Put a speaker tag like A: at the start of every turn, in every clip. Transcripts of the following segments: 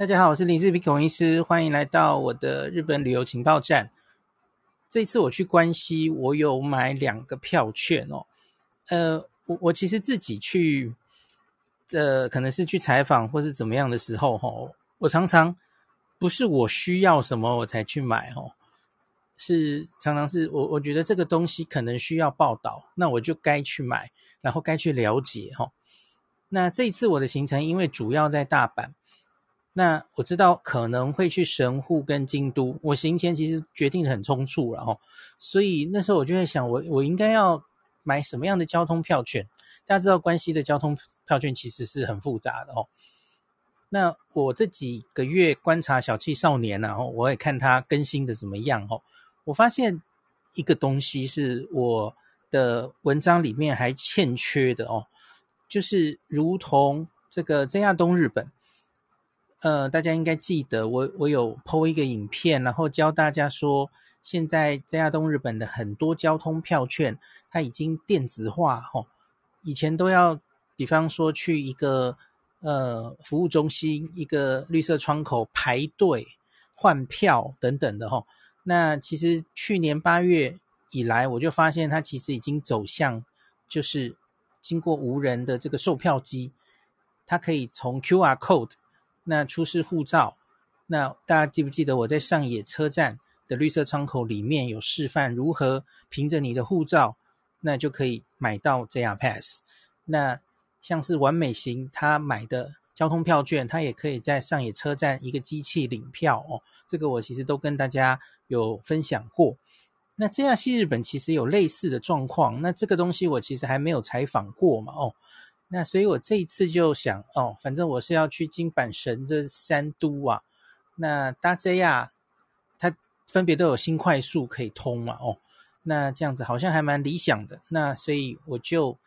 A: 大家好，我是林志平孔医师，欢迎来到我的日本旅游情报站。这次我去关西，我有买两个票券哦。呃，我我其实自己去，呃，可能是去采访或是怎么样的时候，吼，我常常不是我需要什么我才去买，吼，是常常是我我觉得这个东西可能需要报道，那我就该去买，然后该去了解，吼。那这一次我的行程，因为主要在大阪。那我知道可能会去神户跟京都，我行前其实决定很匆促了哦，所以那时候我就在想我，我应该要买什么样的交通票券？大家知道关西的交通票券其实是很复杂的哦。那我这几个月观察小气少年然后我也看他更新的怎么样哦。我发现一个东西是我的文章里面还欠缺的哦，就是如同这个 JR 东日本。呃，大家应该记得我我有 po 一个影片，然后教大家说，现在在亚东日本的很多交通票券它已经电子化吼，以前都要，比方说去一个呃服务中心一个绿色窗口排队换票等等的吼，那其实去年八月以来，我就发现它其实已经走向就是经过无人的这个售票机，它可以从 QR code。那出示护照，那大家记不记得我在上野车站的绿色窗口里面有示范如何凭着你的护照，那就可以买到 JR Pass。那像是完美行他买的交通票券，他也可以在上野车站一个机器领票哦。这个我其实都跟大家有分享过。那 JR 西日本其实有类似的状况，那这个东西我其实还没有采访过嘛哦。那所以，我这一次就想哦，反正我是要去金阪神这三都啊。那搭 JR，它分别都有新快速可以通嘛，哦，那这样子好像还蛮理想的。那所以我就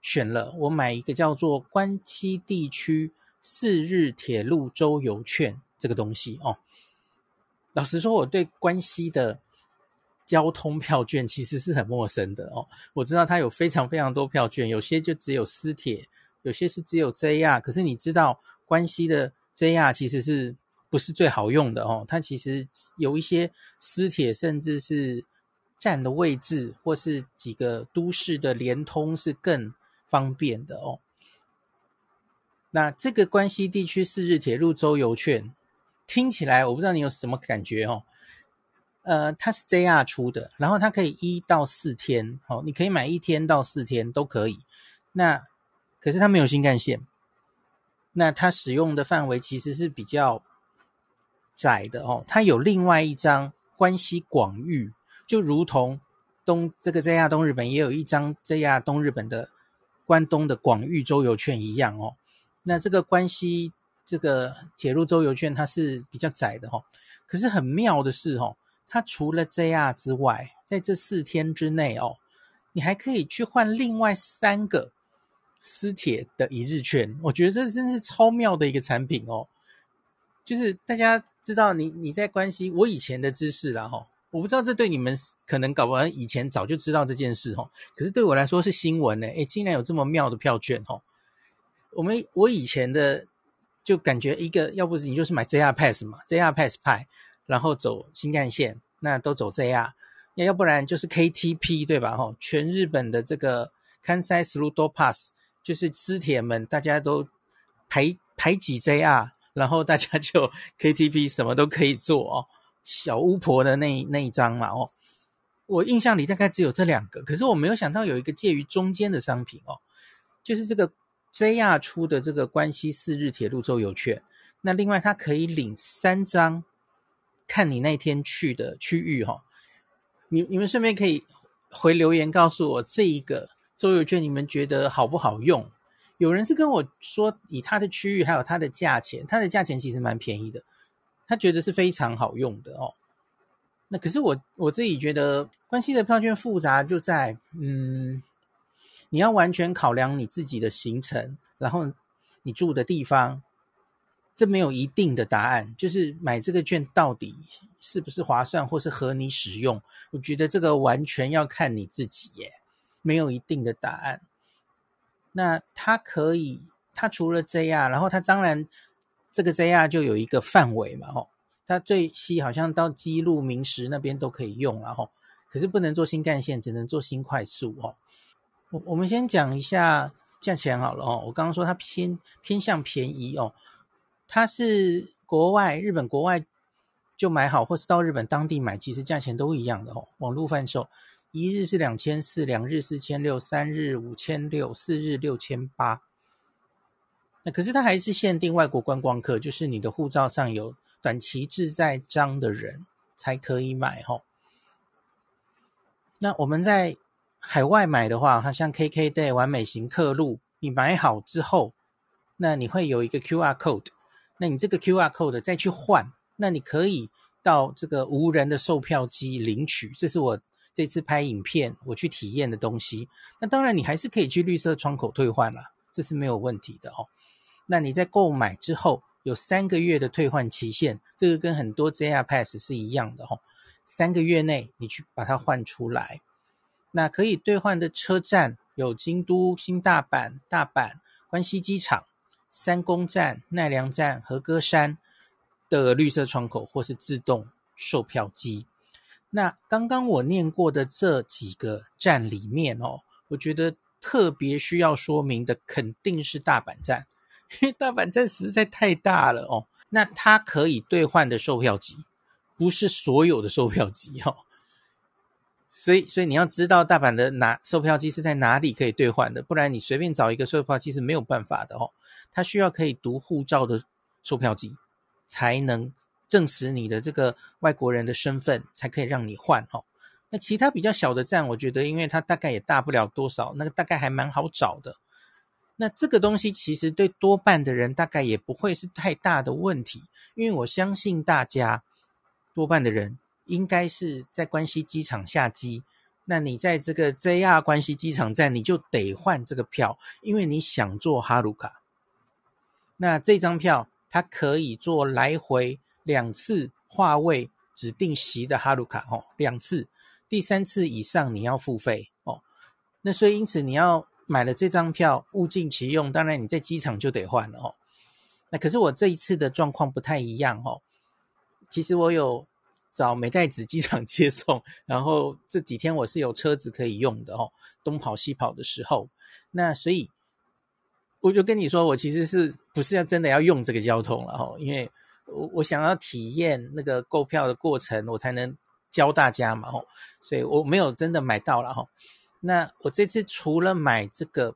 A: 选了，我买一个叫做关西地区四日铁路周游券这个东西哦。老实说，我对关西的。交通票券其实是很陌生的哦，我知道它有非常非常多票券，有些就只有私铁，有些是只有 JR。可是你知道关西的 JR 其实是不是最好用的哦？它其实有一些私铁，甚至是站的位置或是几个都市的连通是更方便的哦。那这个关西地区四日铁路周游券听起来，我不知道你有什么感觉哦。呃，它是 JR 出的，然后它可以一到四天，好，你可以买一天到四天都可以。那可是它没有新干线，那它使用的范围其实是比较窄的哦。它有另外一张关西广域，就如同东这个 JR 东日本也有一张 JR 东日本的关东的广域周游券一样哦。那这个关西这个铁路周游券它是比较窄的哦，可是很妙的是哦。它除了 JR 之外，在这四天之内哦，你还可以去换另外三个私铁的一日券。我觉得这真是超妙的一个产品哦。就是大家知道你你在关心，我以前的知识啦哈，我不知道这对你们可能搞不好以前早就知道这件事哈。可是对我来说是新闻呢，诶，竟然有这么妙的票券哈。我们我以前的就感觉一个，要不是你就是买 JR Pass 嘛，JR Pass 派。然后走新干线，那都走 JR，要要不然就是 KTP 对吧？吼，全日本的这个 Kansai Thrudo Pass 就是私铁们大家都排排挤 JR，然后大家就 KTP 什么都可以做哦。小巫婆的那那一张嘛哦，我印象里大概只有这两个，可是我没有想到有一个介于中间的商品哦，就是这个 JR 出的这个关西四日铁路周游券，那另外它可以领三张。看你那天去的区域哈，你你们顺便可以回留言告诉我这一个周游券你们觉得好不好用？有人是跟我说以他的区域还有他的价钱，他的价钱其实蛮便宜的，他觉得是非常好用的哦。那可是我我自己觉得关西的票券复杂就在嗯，你要完全考量你自己的行程，然后你住的地方。这没有一定的答案，就是买这个券到底是不是划算，或是合你使用？我觉得这个完全要看你自己耶，没有一定的答案。那它可以，它除了这样，然后它当然这个 JR 就有一个范围嘛，吼，它最西好像到基路、明石那边都可以用，然后可是不能做新干线，只能做新快速，哦。我我们先讲一下价钱好了，哦，我刚刚说它偏偏向便宜哦，它是国外日本国外就买好，或是到日本当地买，其实价钱都一样的哦，网络贩售一日是两千四，两日四千六，三日五千六，四日六千八。那可是它还是限定外国观光客，就是你的护照上有短期滞在章的人才可以买哦。那我们在海外买的话，它像 KKday 完美行客路，你买好之后，那你会有一个 QR code，那你这个 QR code 再去换，那你可以到这个无人的售票机领取。这是我这次拍影片我去体验的东西。那当然你还是可以去绿色窗口退换啦，这是没有问题的哦。那你在购买之后有三个月的退换期限，这个跟很多 JR Pass 是一样的哦。三个月内你去把它换出来，那可以兑换的车站有京都、新大阪、大阪、关西机场、三宫站、奈良站、和歌山的绿色窗口或是自动售票机。那刚刚我念过的这几个站里面哦，我觉得特别需要说明的肯定是大阪站。因为大阪站实在太大了哦，那它可以兑换的售票机不是所有的售票机哦，所以所以你要知道大阪的哪售票机是在哪里可以兑换的，不然你随便找一个售票机是没有办法的哦。它需要可以读护照的售票机才能证实你的这个外国人的身份，才可以让你换哦。那其他比较小的站，我觉得因为它大概也大不了多少，那个大概还蛮好找的。那这个东西其实对多半的人大概也不会是太大的问题，因为我相信大家多半的人应该是在关西机场下机，那你在这个 JR 关西机场站你就得换这个票，因为你想坐哈鲁卡。那这张票它可以坐来回两次划位指定席的哈鲁卡哦，两次，第三次以上你要付费哦。那所以因此你要。买了这张票，物尽其用，当然你在机场就得换了哦。那可是我这一次的状况不太一样哦。其实我有找美代子机场接送，然后这几天我是有车子可以用的哦，东跑西跑的时候。那所以我就跟你说，我其实是不是要真的要用这个交通了哦？因为我我想要体验那个购票的过程，我才能教大家嘛哦。所以我没有真的买到了吼。那我这次除了买这个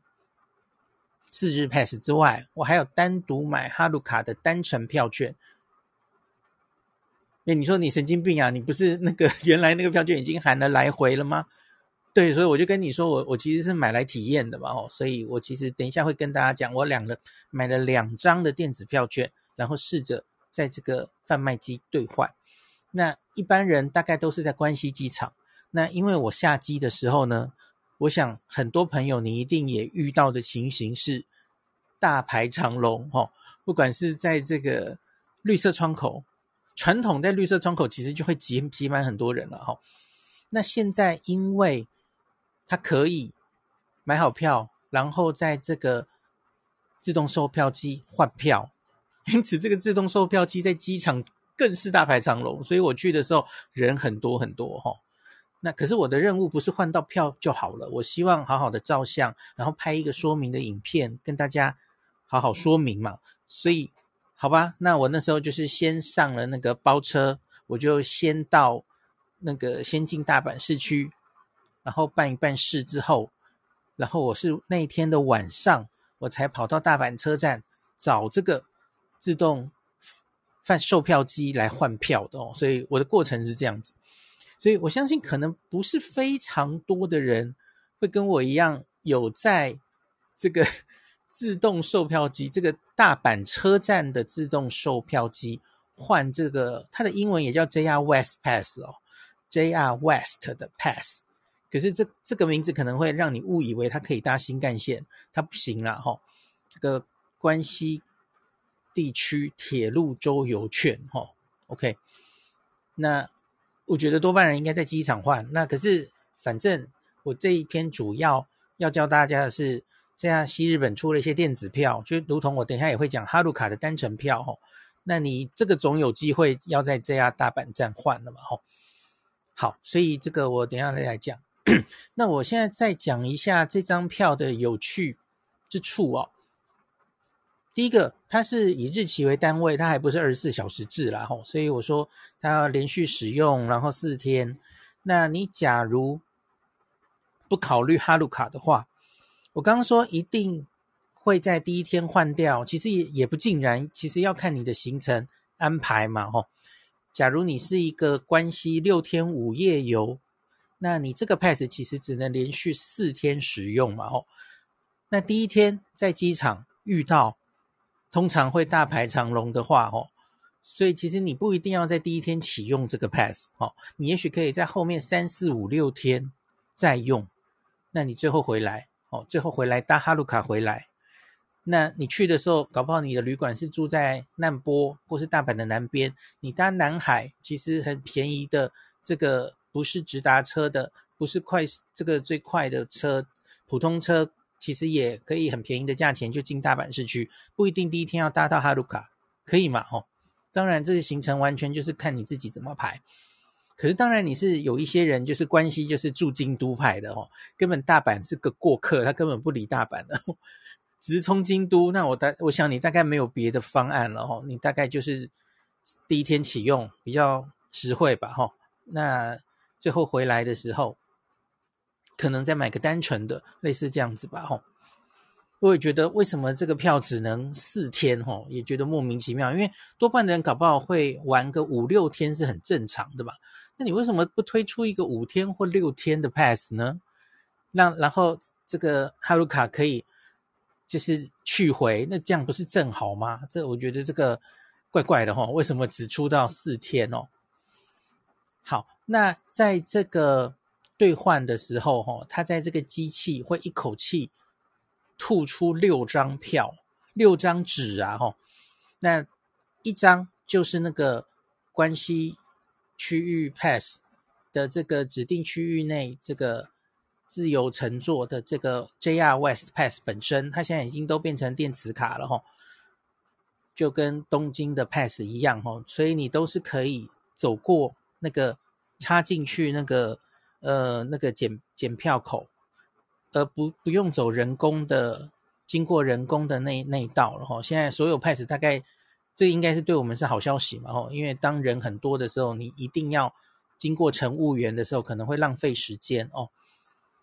A: 四日 pass 之外，我还有单独买哈鲁卡的单程票券。哎，你说你神经病啊？你不是那个 原来那个票券已经含了来回了吗？对，所以我就跟你说，我我其实是买来体验的嘛，哦，所以我其实等一下会跟大家讲，我两个买了两张的电子票券，然后试着在这个贩卖机兑换。那一般人大概都是在关西机场，那因为我下机的时候呢。我想很多朋友你一定也遇到的情形是大排长龙哦，不管是在这个绿色窗口，传统在绿色窗口其实就会挤挤满很多人了哈。那现在因为它可以买好票，然后在这个自动售票机换票，因此这个自动售票机在机场更是大排长龙，所以我去的时候人很多很多哈。那可是我的任务不是换到票就好了，我希望好好的照相，然后拍一个说明的影片，跟大家好好说明嘛。所以，好吧，那我那时候就是先上了那个包车，我就先到那个先进大阪市区，然后办一办事之后，然后我是那一天的晚上，我才跑到大阪车站找这个自动贩售票机来换票的哦。所以我的过程是这样子。所以我相信，可能不是非常多的人会跟我一样，有在这个自动售票机，这个大阪车站的自动售票机换这个，它的英文也叫 JR West Pass 哦，JR West 的 Pass。可是这这个名字可能会让你误以为它可以搭新干线，它不行啦哈。这个关西地区铁路周游券哈，OK，那。我觉得多半人应该在机场换，那可是反正我这一篇主要要教大家的是这样西日本出了一些电子票，就如同我等下也会讲哈鲁卡的单程票哦。那你这个总有机会要在这样大阪站换了嘛？吼，好，所以这个我等下再来讲。那我现在再讲一下这张票的有趣之处哦。第一个，它是以日期为单位，它还不是二十四小时制啦吼，所以我说它要连续使用，然后四天。那你假如不考虑哈鲁卡的话，我刚刚说一定会在第一天换掉，其实也也不尽然，其实要看你的行程安排嘛，吼。假如你是一个关西六天五夜游，那你这个 pass 其实只能连续四天使用嘛，吼。那第一天在机场遇到，通常会大排长龙的话，吼，所以其实你不一定要在第一天启用这个 pass，哦，你也许可以在后面三四五六天再用，那你最后回来。哦，最后回来搭哈鲁卡回来，那你去的时候，搞不好你的旅馆是住在难波或是大阪的南边，你搭南海其实很便宜的，这个不是直达车的，不是快这个最快的车，普通车其实也可以很便宜的价钱就进大阪市区，不一定第一天要搭到哈鲁卡，可以嘛？哦，当然这个行程完全就是看你自己怎么排。可是当然，你是有一些人就是关系就是住京都派的哦，根本大阪是个过客，他根本不理大阪的，直冲京都。那我大我想你大概没有别的方案了哦，你大概就是第一天启用比较实惠吧哈。那最后回来的时候，可能再买个单纯的，类似这样子吧哈。我也觉得为什么这个票只能四天哈，也觉得莫名其妙，因为多半的人搞不好会玩个五六天是很正常的吧。那你为什么不推出一个五天或六天的 pass 呢？让然后这个哈鲁卡可以就是去回，那这样不是正好吗？这我觉得这个怪怪的哈，为什么只出到四天哦？好，那在这个兑换的时候哈，它在这个机器会一口气吐出六张票，六张纸啊哈，那一张就是那个关系。区域 pass 的这个指定区域内，这个自由乘坐的这个 JR West Pass 本身，它现在已经都变成电磁卡了哈，就跟东京的 pass 一样哈，所以你都是可以走过那个插进去那个呃那个检检票口，而不不用走人工的，经过人工的那那一道了哈。现在所有 pass 大概。这应该是对我们是好消息嘛？吼，因为当人很多的时候，你一定要经过乘务员的时候，可能会浪费时间哦。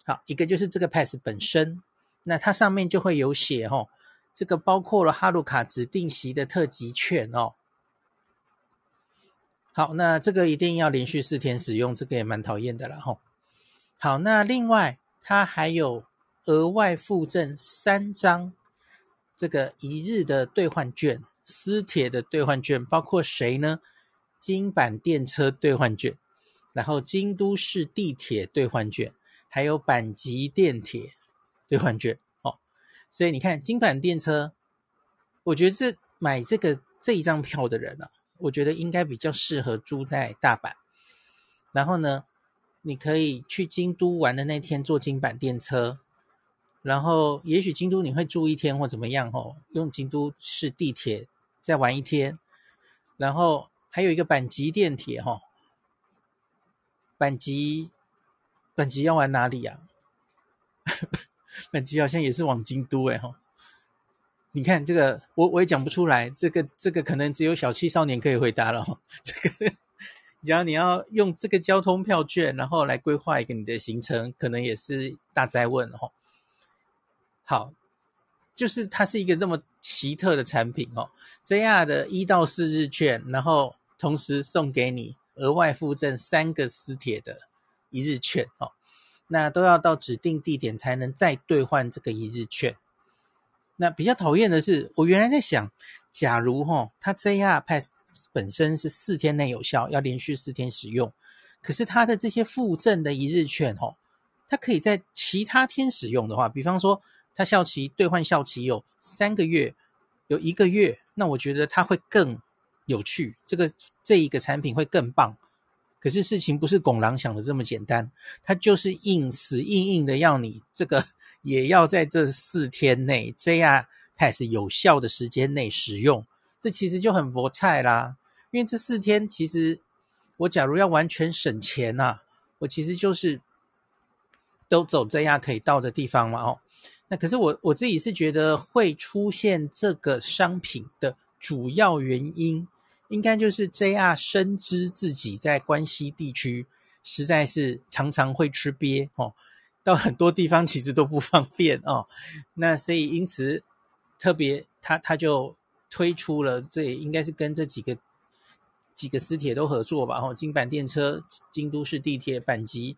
A: 好，一个就是这个 pass 本身，那它上面就会有写吼，这个包括了哈鲁卡指定席的特级券哦。好，那这个一定要连续四天使用，这个也蛮讨厌的啦吼。好，那另外它还有额外附赠三张这个一日的兑换券。私铁的兑换券包括谁呢？京阪电车兑换券，然后京都市地铁兑换券，还有阪急电铁兑换券哦。所以你看，京阪电车，我觉得这买这个这一张票的人啊，我觉得应该比较适合住在大阪。然后呢，你可以去京都玩的那天坐京阪电车。然后也许京都你会住一天或怎么样哦，用京都市地铁。再玩一天，然后还有一个阪急电铁哈，阪急阪急要玩哪里呀？阪急好像也是往京都哎哈，你看这个我我也讲不出来，这个这个可能只有小气少年可以回答了。这个，假如你要用这个交通票券，然后来规划一个你的行程，可能也是大哉问哦。好。就是它是一个这么奇特的产品哦，JR 的一到四日券，然后同时送给你额外附赠三个私铁的一日券哦，那都要到指定地点才能再兑换这个一日券。那比较讨厌的是，我原来在想，假如哈、哦，它 JR Pass 本身是四天内有效，要连续四天使用，可是它的这些附赠的一日券哦，它可以在其他天使用的话，比方说。它效期兑换效期有三个月，有一个月，那我觉得它会更有趣，这个这一个产品会更棒。可是事情不是拱狼想的这么简单，它就是硬死硬硬的要你这个也要在这四天内 JR Pass 有效的时间内使用。这其实就很佛菜啦，因为这四天其实我假如要完全省钱呐、啊，我其实就是都走 JR 可以到的地方嘛哦。那可是我我自己是觉得会出现这个商品的主要原因，应该就是 JR 深知自己在关西地区实在是常常会吃瘪哦，到很多地方其实都不方便哦。那所以因此特别他他就。推出了，这应该是跟这几个几个私铁都合作吧，吼，京阪电车、京都市地铁、阪急，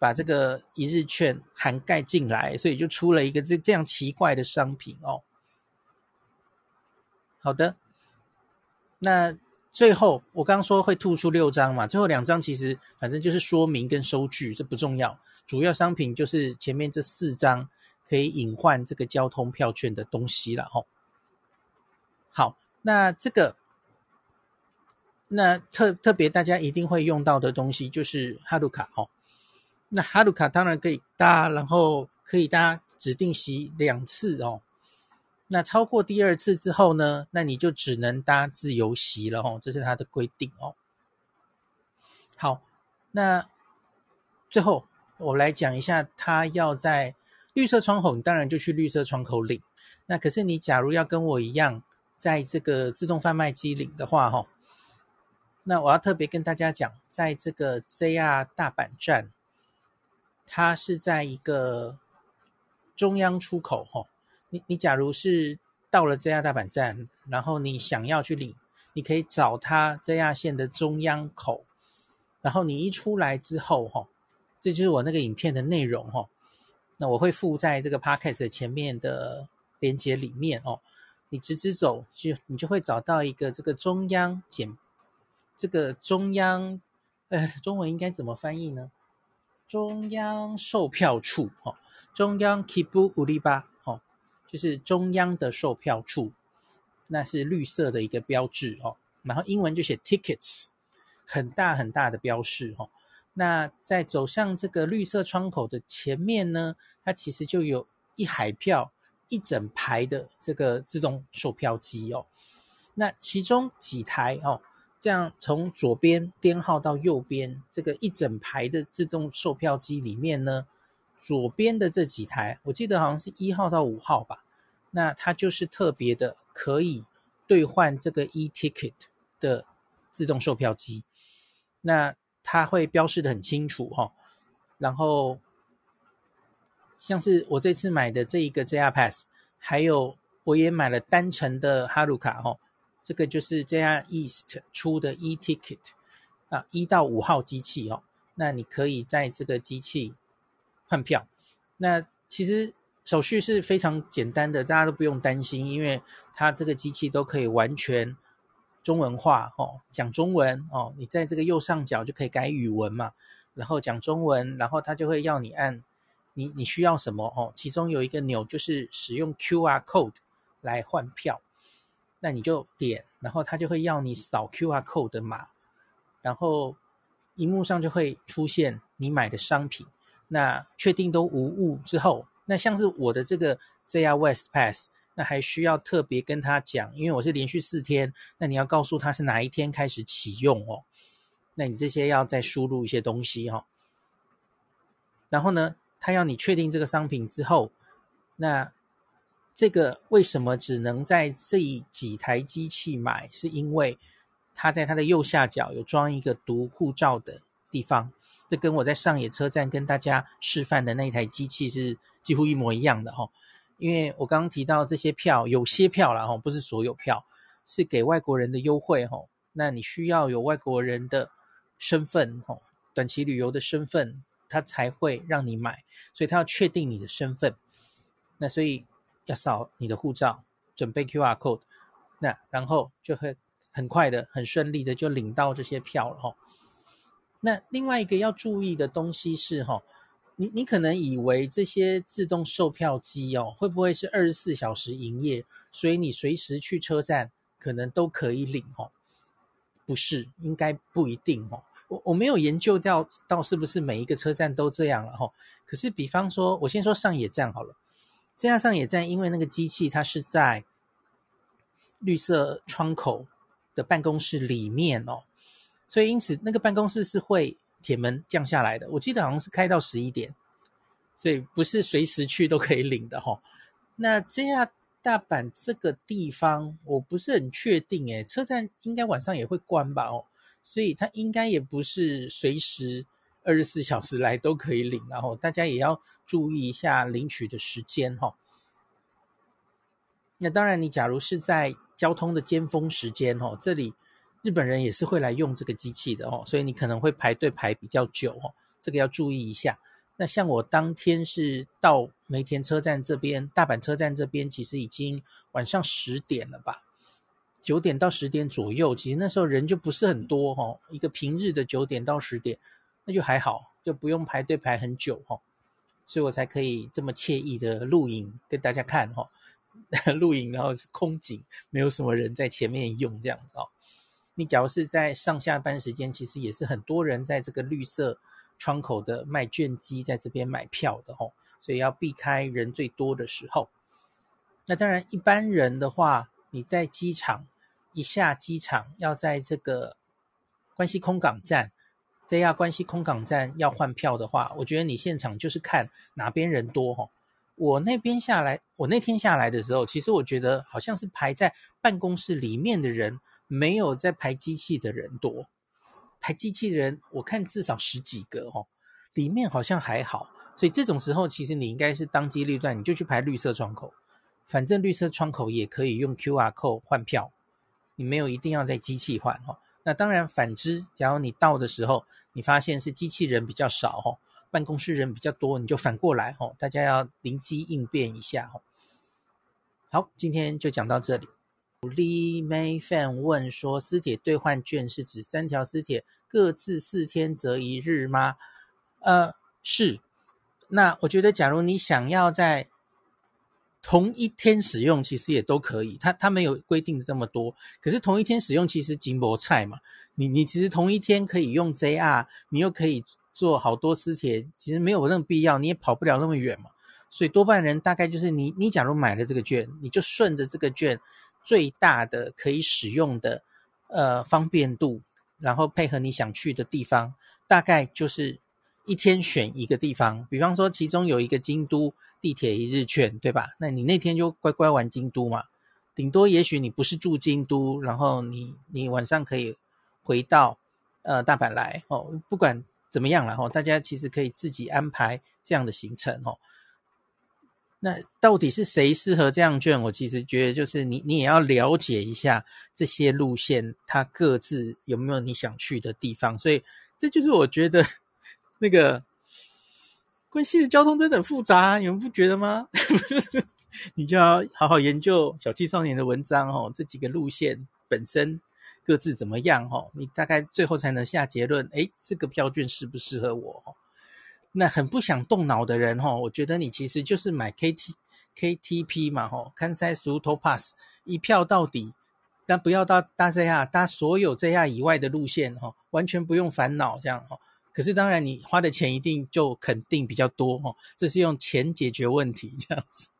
A: 把这个一日券涵盖进来，所以就出了一个这这样奇怪的商品哦。好的，那最后我刚说会吐出六张嘛，最后两张其实反正就是说明跟收据，这不重要，主要商品就是前面这四张可以隐换这个交通票券的东西了，吼。好，那这个，那特特别大家一定会用到的东西就是哈鲁卡哦。那哈鲁卡当然可以搭，然后可以搭指定席两次哦。那超过第二次之后呢，那你就只能搭自由席了哦，这是它的规定哦。好，那最后我来讲一下，它要在绿色窗口，你当然就去绿色窗口领。那可是你假如要跟我一样。在这个自动贩卖机领的话，哈，那我要特别跟大家讲，在这个 JR 大阪站，它是在一个中央出口，哈，你你假如是到了 JR 大阪站，然后你想要去领，你可以找它 JR 线的中央口，然后你一出来之后，哈，这就是我那个影片的内容，哈，那我会附在这个 Podcast 前面的链接里面，哦。你直直走，就你就会找到一个这个中央检，这个中央，呃，中文应该怎么翻译呢？中央售票处，哦，中央 kibu uliba，哦，就是中央的售票处，那是绿色的一个标志，哦，然后英文就写 Tickets，很大很大的标示，哦，那在走向这个绿色窗口的前面呢，它其实就有一海票。一整排的这个自动售票机哦，那其中几台哦，这样从左边编号到右边，这个一整排的自动售票机里面呢，左边的这几台，我记得好像是一号到五号吧，那它就是特别的可以兑换这个 e-ticket 的自动售票机，那它会标示得很清楚哈，然后。像是我这次买的这一个 JR Pass，还有我也买了单程的哈鲁卡哦，这个就是 JR East 出的 e-ticket 啊，一到五号机器哦，那你可以在这个机器换票。那其实手续是非常简单的，大家都不用担心，因为它这个机器都可以完全中文化哦，讲中文哦，你在这个右上角就可以改语文嘛，然后讲中文，然后它就会要你按。你你需要什么哦？其中有一个钮就是使用 QR code 来换票，那你就点，然后他就会要你扫 QR code 的码，然后荧幕上就会出现你买的商品。那确定都无误之后，那像是我的这个 ZR West Pass，那还需要特别跟他讲，因为我是连续四天，那你要告诉他是哪一天开始启用哦。那你这些要再输入一些东西哈、哦，然后呢？他要你确定这个商品之后，那这个为什么只能在这几台机器买？是因为它在它的右下角有装一个读护照的地方，这跟我在上野车站跟大家示范的那台机器是几乎一模一样的哈。因为我刚刚提到这些票，有些票啦哈，不是所有票，是给外国人的优惠哈。那你需要有外国人的身份哈，短期旅游的身份。他才会让你买，所以他要确定你的身份，那所以要扫你的护照，准备 QR code，那然后就会很快的、很顺利的就领到这些票了哈。那另外一个要注意的东西是哈，你你可能以为这些自动售票机哦，会不会是二十四小时营业，所以你随时去车站可能都可以领哦？不是，应该不一定哦。我我没有研究到到是不是每一个车站都这样了哈。可是比方说，我先说上野站好了，这样上野站因为那个机器它是在绿色窗口的办公室里面哦，所以因此那个办公室是会铁门降下来的。我记得好像是开到十一点，所以不是随时去都可以领的哈。那这样。大阪这个地方我不是很确定诶，车站应该晚上也会关吧？哦，所以它应该也不是随时二十四小时来都可以领，然后大家也要注意一下领取的时间哈。那当然，你假如是在交通的尖峰时间哦，这里日本人也是会来用这个机器的哦，所以你可能会排队排比较久哦，这个要注意一下。那像我当天是到梅田车站这边，大阪车站这边其实已经晚上十点了吧，九点到十点左右，其实那时候人就不是很多哈，一个平日的九点到十点，那就还好，就不用排队排很久哈，所以我才可以这么惬意的录影跟大家看哈，录影然后是空景，没有什么人在前面用这样子哦。你假如是在上下班时间，其实也是很多人在这个绿色。窗口的卖券机在这边买票的吼，所以要避开人最多的时候。那当然，一般人的话，你在机场一下机场，要在这个关西空港站，JR 关西空港站要换票的话，我觉得你现场就是看哪边人多吼。我那边下来，我那天下来的时候，其实我觉得好像是排在办公室里面的人，没有在排机器的人多。排机器人，我看至少十几个哦，里面好像还好，所以这种时候其实你应该是当机立断，你就去排绿色窗口，反正绿色窗口也可以用 QR code 换票，你没有一定要在机器换哦。那当然反之，假如你到的时候，你发现是机器人比较少哦，办公室人比较多，你就反过来哦，大家要灵机应变一下哦。好，今天就讲到这里。李梅 fan 问说：“私铁兑换券是指三条私铁各自四天折一日吗？”呃，是。那我觉得，假如你想要在同一天使用，其实也都可以。他他没有规定这么多，可是同一天使用其实金箔菜嘛。你你其实同一天可以用 JR，你又可以做好多私铁，其实没有那么必要，你也跑不了那么远嘛。所以多半人大概就是你你假如买了这个券，你就顺着这个券。最大的可以使用的呃方便度，然后配合你想去的地方，大概就是一天选一个地方。比方说，其中有一个京都地铁一日券，对吧？那你那天就乖乖玩京都嘛。顶多也许你不是住京都，然后你你晚上可以回到呃大阪来哦。不管怎么样了哈，大家其实可以自己安排这样的行程哦。那到底是谁适合这样券？我其实觉得就是你，你也要了解一下这些路线，它各自有没有你想去的地方。所以这就是我觉得那个关西的交通真的很复杂，你们不觉得吗？你就要好好研究小气少年的文章哦，这几个路线本身各自怎么样哦，你大概最后才能下结论。诶，这个票券适不适合我？那很不想动脑的人哈，我觉得你其实就是买 K T K T P 嘛哈，Kansai Saruto Pass 一票到底，但不要到搭 JR 搭所有 JR 以外的路线哈，完全不用烦恼这样哈。可是当然你花的钱一定就肯定比较多哦，这是用钱解决问题这样子。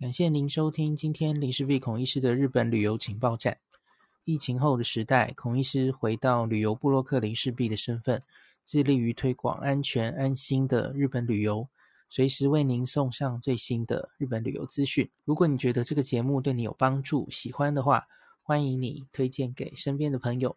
A: 感谢您收听今天林氏璧孔医师的日本旅游情报站。疫情后的时代，孔医师回到旅游部落客林氏璧的身份。致力于推广安全安心的日本旅游，随时为您送上最新的日本旅游资讯。如果你觉得这个节目对你有帮助，喜欢的话，欢迎你推荐给身边的朋友，